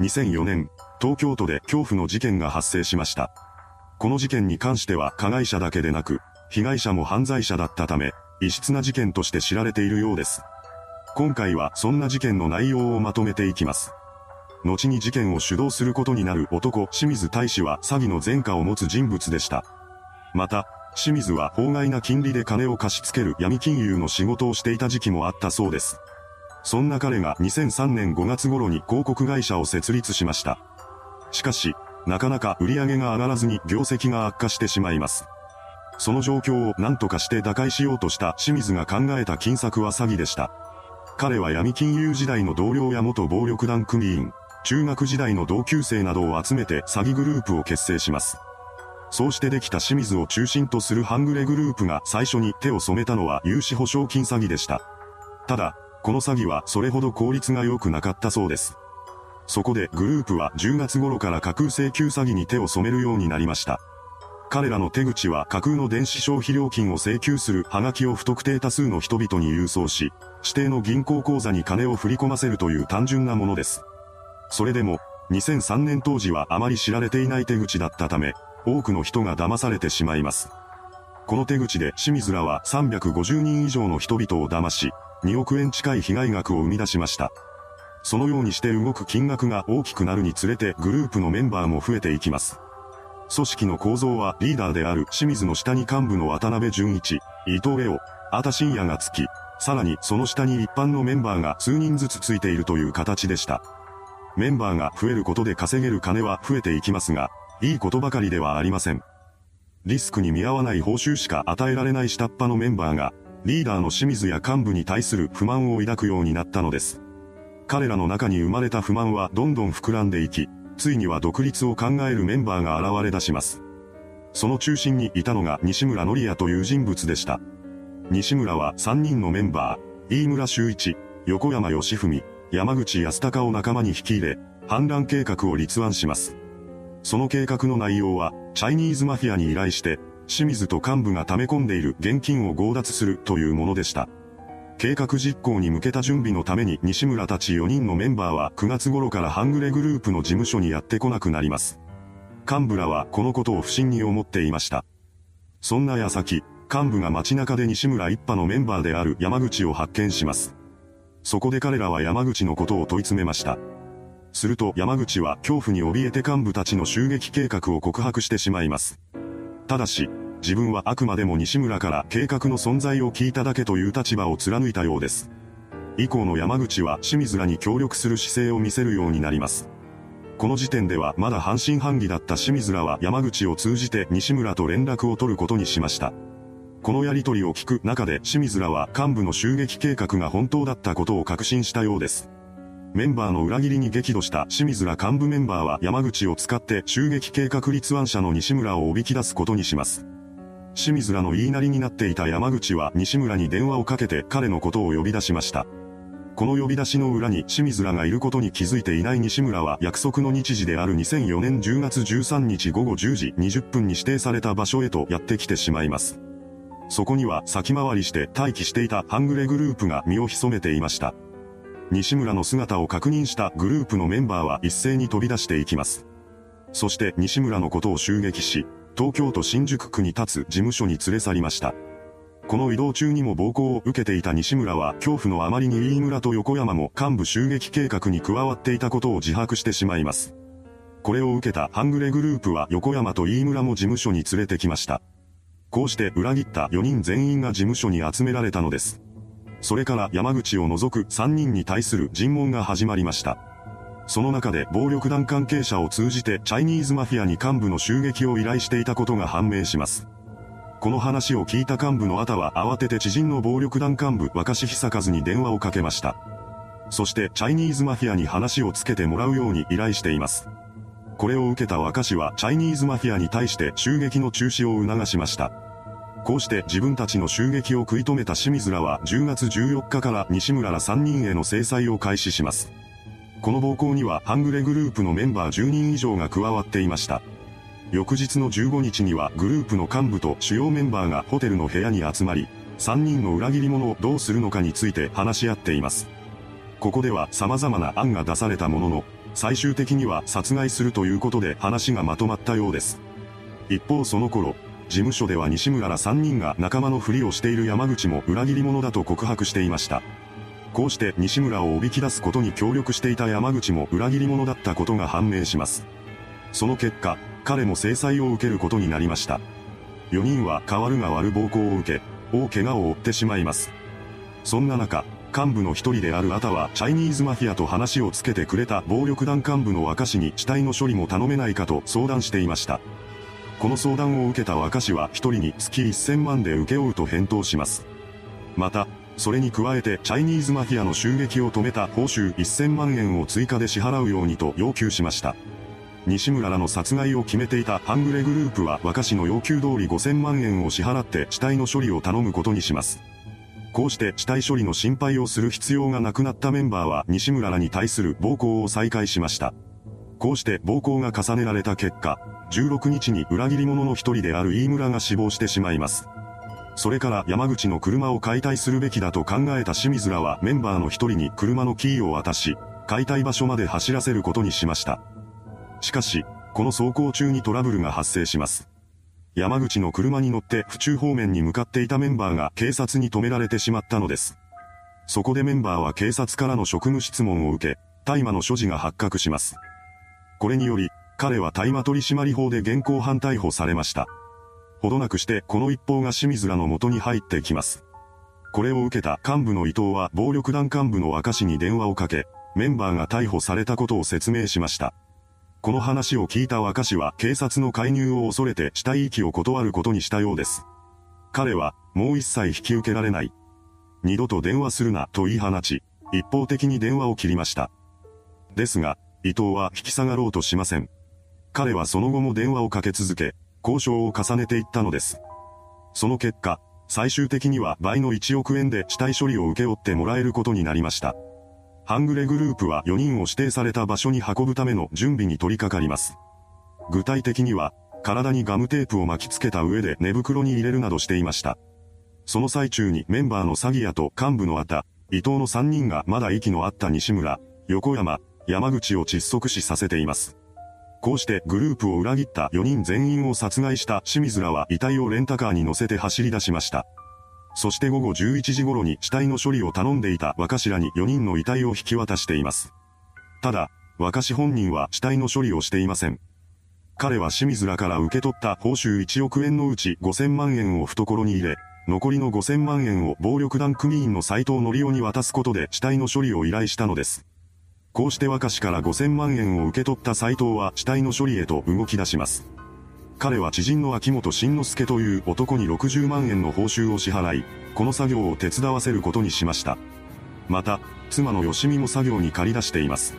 2004年、東京都で恐怖の事件が発生しました。この事件に関しては加害者だけでなく、被害者も犯罪者だったため、異質な事件として知られているようです。今回はそんな事件の内容をまとめていきます。後に事件を主導することになる男、清水大使は詐欺の前科を持つ人物でした。また、清水は法外な金利で金を貸し付ける闇金融の仕事をしていた時期もあったそうです。そんな彼が2003年5月頃に広告会社を設立しました。しかし、なかなか売り上げが上がらずに業績が悪化してしまいます。その状況を何とかして打開しようとした清水が考えた金策は詐欺でした。彼は闇金融時代の同僚や元暴力団組員、中学時代の同級生などを集めて詐欺グループを結成します。そうしてできた清水を中心とする半グレグループが最初に手を染めたのは融資保証金詐欺でした。ただ、この詐欺はそれほど効率が良くなかったそうです。そこでグループは10月頃から架空請求詐欺に手を染めるようになりました。彼らの手口は架空の電子消費料金を請求するハガキを不特定多数の人々に郵送し、指定の銀行口座に金を振り込ませるという単純なものです。それでも、2003年当時はあまり知られていない手口だったため、多くの人が騙されてしまいます。この手口で清水らは350人以上の人々を騙し、2億円近い被害額を生み出しました。そのようにして動く金額が大きくなるにつれてグループのメンバーも増えていきます。組織の構造はリーダーである清水の下に幹部の渡辺淳一、伊藤レオ、あた深夜がつき、さらにその下に一般のメンバーが数人ずつついているという形でした。メンバーが増えることで稼げる金は増えていきますが、いいことばかりではありません。リスクに見合わない報酬しか与えられない下っ端のメンバーが、リーダーの清水や幹部に対する不満を抱くようになったのです。彼らの中に生まれた不満はどんどん膨らんでいき、ついには独立を考えるメンバーが現れ出します。その中心にいたのが西村則也という人物でした。西村は3人のメンバー、飯村修一、横山義文、山口康隆を仲間に引き入れ、反乱計画を立案します。その計画の内容は、チャイニーズマフィアに依頼して、清水と幹部が溜め込んでいる現金を強奪するというものでした。計画実行に向けた準備のために西村たち4人のメンバーは9月頃から半グレグループの事務所にやってこなくなります。幹部らはこのことを不審に思っていました。そんな矢先、幹部が街中で西村一派のメンバーである山口を発見します。そこで彼らは山口のことを問い詰めました。すると山口は恐怖に怯えて幹部たちの襲撃計画を告白してしまいます。ただし、自分はあくまでも西村から計画の存在を聞いただけという立場を貫いたようです。以降の山口は清水らに協力する姿勢を見せるようになります。この時点ではまだ半信半疑だった清水らは山口を通じて西村と連絡を取ることにしました。このやりとりを聞く中で清水らは幹部の襲撃計画が本当だったことを確信したようです。メンバーの裏切りに激怒した清水ら幹部メンバーは山口を使って襲撃計画立案者の西村をおびき出すことにします。清水らの言いなりになっていた山口は西村に電話をかけて彼のことを呼び出しました。この呼び出しの裏に清水らがいることに気づいていない西村は約束の日時である2004年10月13日午後10時20分に指定された場所へとやってきてしまいます。そこには先回りして待機していた半グレグループが身を潜めていました。西村の姿を確認したグループのメンバーは一斉に飛び出していきます。そして西村のことを襲撃し、東京都新宿区に立つ事務所に連れ去りました。この移動中にも暴行を受けていた西村は恐怖のあまりに飯村と横山も幹部襲撃計画に加わっていたことを自白してしまいます。これを受けた半グレグループは横山と飯村も事務所に連れてきました。こうして裏切った4人全員が事務所に集められたのです。それから山口を除く3人に対する尋問が始まりました。その中で暴力団関係者を通じてチャイニーズマフィアに幹部の襲撃を依頼していたことが判明します。この話を聞いた幹部のあたは慌てて知人の暴力団幹部若志久和に電話をかけました。そしてチャイニーズマフィアに話をつけてもらうように依頼しています。これを受けた若志はチャイニーズマフィアに対して襲撃の中止を促しました。こうして自分たちの襲撃を食い止めた清水らは10月14日から西村ら3人への制裁を開始します。この暴行にはハングレグループのメンバー10人以上が加わっていました。翌日の15日にはグループの幹部と主要メンバーがホテルの部屋に集まり、3人の裏切り者をどうするのかについて話し合っています。ここでは様々な案が出されたものの、最終的には殺害するということで話がまとまったようです。一方その頃、事務所では西村ら3人が仲間のふりをしている山口も裏切り者だと告白していました。こうして西村をおびき出すことに協力していた山口も裏切り者だったことが判明します。その結果、彼も制裁を受けることになりました。4人は変わるが悪暴行を受け、大怪我を負ってしまいます。そんな中、幹部の一人であるアタはチャイニーズマフィアと話をつけてくれた暴力団幹部の若氏に死体の処理も頼めないかと相談していました。この相談を受けた若氏は一人に月1000万で請け負うと返答します。また、それに加えてチャイニーズマフィアの襲撃を止めた報酬1000万円を追加で支払うようにと要求しました。西村らの殺害を決めていたハングレグループは若氏の要求通り5000万円を支払って死体の処理を頼むことにします。こうして死体処理の心配をする必要がなくなったメンバーは西村らに対する暴行を再開しました。こうして暴行が重ねられた結果、16日に裏切り者の一人である飯村が死亡してしまいます。それから山口の車を解体するべきだと考えた清水らはメンバーの一人に車のキーを渡し、解体場所まで走らせることにしました。しかし、この走行中にトラブルが発生します。山口の車に乗って府中方面に向かっていたメンバーが警察に止められてしまったのです。そこでメンバーは警察からの職務質問を受け、大麻の所持が発覚します。これにより、彼は大麻取締法で現行犯逮捕されました。ほどなくしてこの一報が清水らの元に入ってきます。これを受けた幹部の伊藤は暴力団幹部の若氏に電話をかけ、メンバーが逮捕されたことを説明しました。この話を聞いた若氏は警察の介入を恐れて死体遺棄を断ることにしたようです。彼は、もう一切引き受けられない。二度と電話するなと言い放ち、一方的に電話を切りました。ですが、伊藤は引き下がろうとしません。彼はその後も電話をかけ続け、交渉を重ねていったのです。その結果、最終的には倍の1億円で死体処理を請け負ってもらえることになりました。ハングレグループは4人を指定された場所に運ぶための準備に取り掛かります。具体的には、体にガムテープを巻きつけた上で寝袋に入れるなどしていました。その最中にメンバーの詐欺屋と幹部のあた、伊藤の3人がまだ息のあった西村、横山、山口を窒息死させています。こうしてグループを裏切った4人全員を殺害した清水らは遺体をレンタカーに乗せて走り出しました。そして午後11時頃に死体の処理を頼んでいた若頭に4人の遺体を引き渡しています。ただ、若氏本人は死体の処理をしていません。彼は清水らから受け取った報酬1億円のうち5000万円を懐に入れ、残りの5000万円を暴力団組員の斎藤則夫に渡すことで死体の処理を依頼したのです。こうして若氏から5000万円を受け取った斎藤は死体の処理へと動き出します。彼は知人の秋元慎之介という男に60万円の報酬を支払い、この作業を手伝わせることにしました。また、妻の吉見も作業に借り出しています。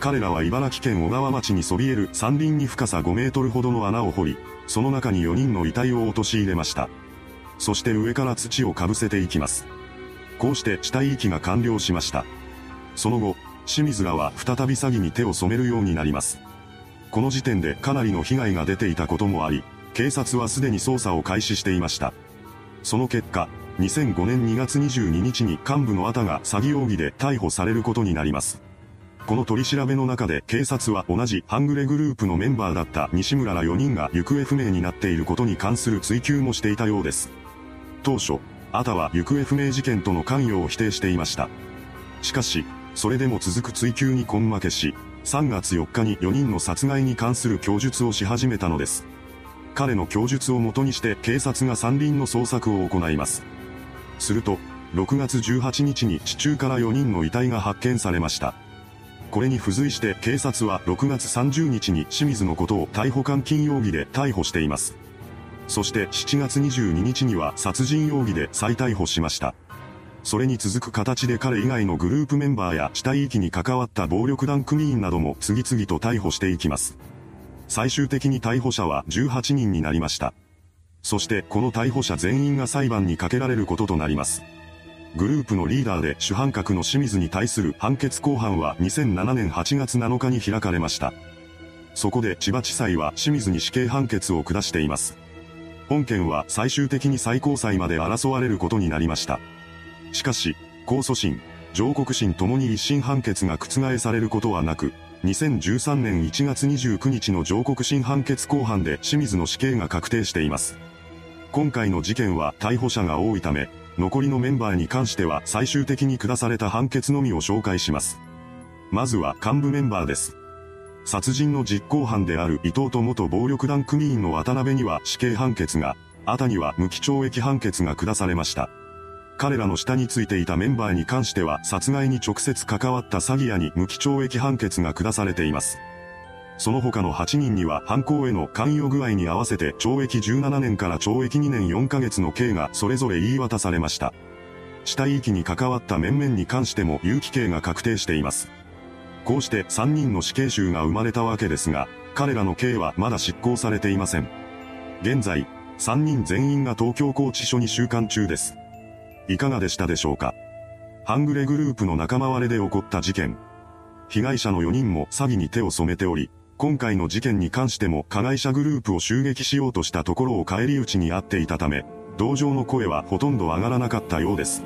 彼らは茨城県小川町にそびえる山林に深さ5メートルほどの穴を掘り、その中に4人の遺体を陥れました。そして上から土をかぶせていきます。こうして死体遺棄が完了しました。その後、清水らは再び詐欺に手を染めるようになります。この時点でかなりの被害が出ていたこともあり、警察はすでに捜査を開始していました。その結果、2005年2月22日に幹部のあたが詐欺容疑で逮捕されることになります。この取り調べの中で警察は同じハングレグループのメンバーだった西村ら4人が行方不明になっていることに関する追及もしていたようです。当初、あたは行方不明事件との関与を否定していました。しかし、それでも続く追及に根負けし、3月4日に4人の殺害に関する供述をし始めたのです。彼の供述をもとにして警察が山林の捜索を行います。すると、6月18日に地中から4人の遺体が発見されました。これに付随して警察は6月30日に清水のことを逮捕監禁容疑で逮捕しています。そして7月22日には殺人容疑で再逮捕しました。それに続く形で彼以外のグループメンバーや死体遺棄に関わった暴力団組員なども次々と逮捕していきます。最終的に逮捕者は18人になりました。そしてこの逮捕者全員が裁判にかけられることとなります。グループのリーダーで主犯格の清水に対する判決公判は2007年8月7日に開かれました。そこで千葉地裁は清水に死刑判決を下しています。本件は最終的に最高裁まで争われることになりました。しかし、控訴審、上告審ともに一審判決が覆されることはなく、2013年1月29日の上告審判決公判で清水の死刑が確定しています。今回の事件は逮捕者が多いため、残りのメンバーに関しては最終的に下された判決のみを紹介します。まずは幹部メンバーです。殺人の実行犯である伊藤と元暴力団組員の渡辺には死刑判決が、あたには無期懲役判決が下されました。彼らの下についていたメンバーに関しては殺害に直接関わった詐欺屋に無期懲役判決が下されています。その他の8人には犯行への関与具合に合わせて懲役17年から懲役2年4ヶ月の刑がそれぞれ言い渡されました。死体遺棄に関わった面々に関しても有期刑が確定しています。こうして3人の死刑囚が生まれたわけですが、彼らの刑はまだ執行されていません。現在、3人全員が東京拘置所に収監中です。いかがでしたでしょうか？半グレグループの仲間割れで起こった事件。被害者の4人も詐欺に手を染めており、今回の事件に関しても加害者グループを襲撃しようとしたところを返り討ちにあっていたため、同情の声はほとんど上がらなかったようです。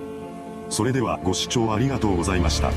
それではご視聴ありがとうございました。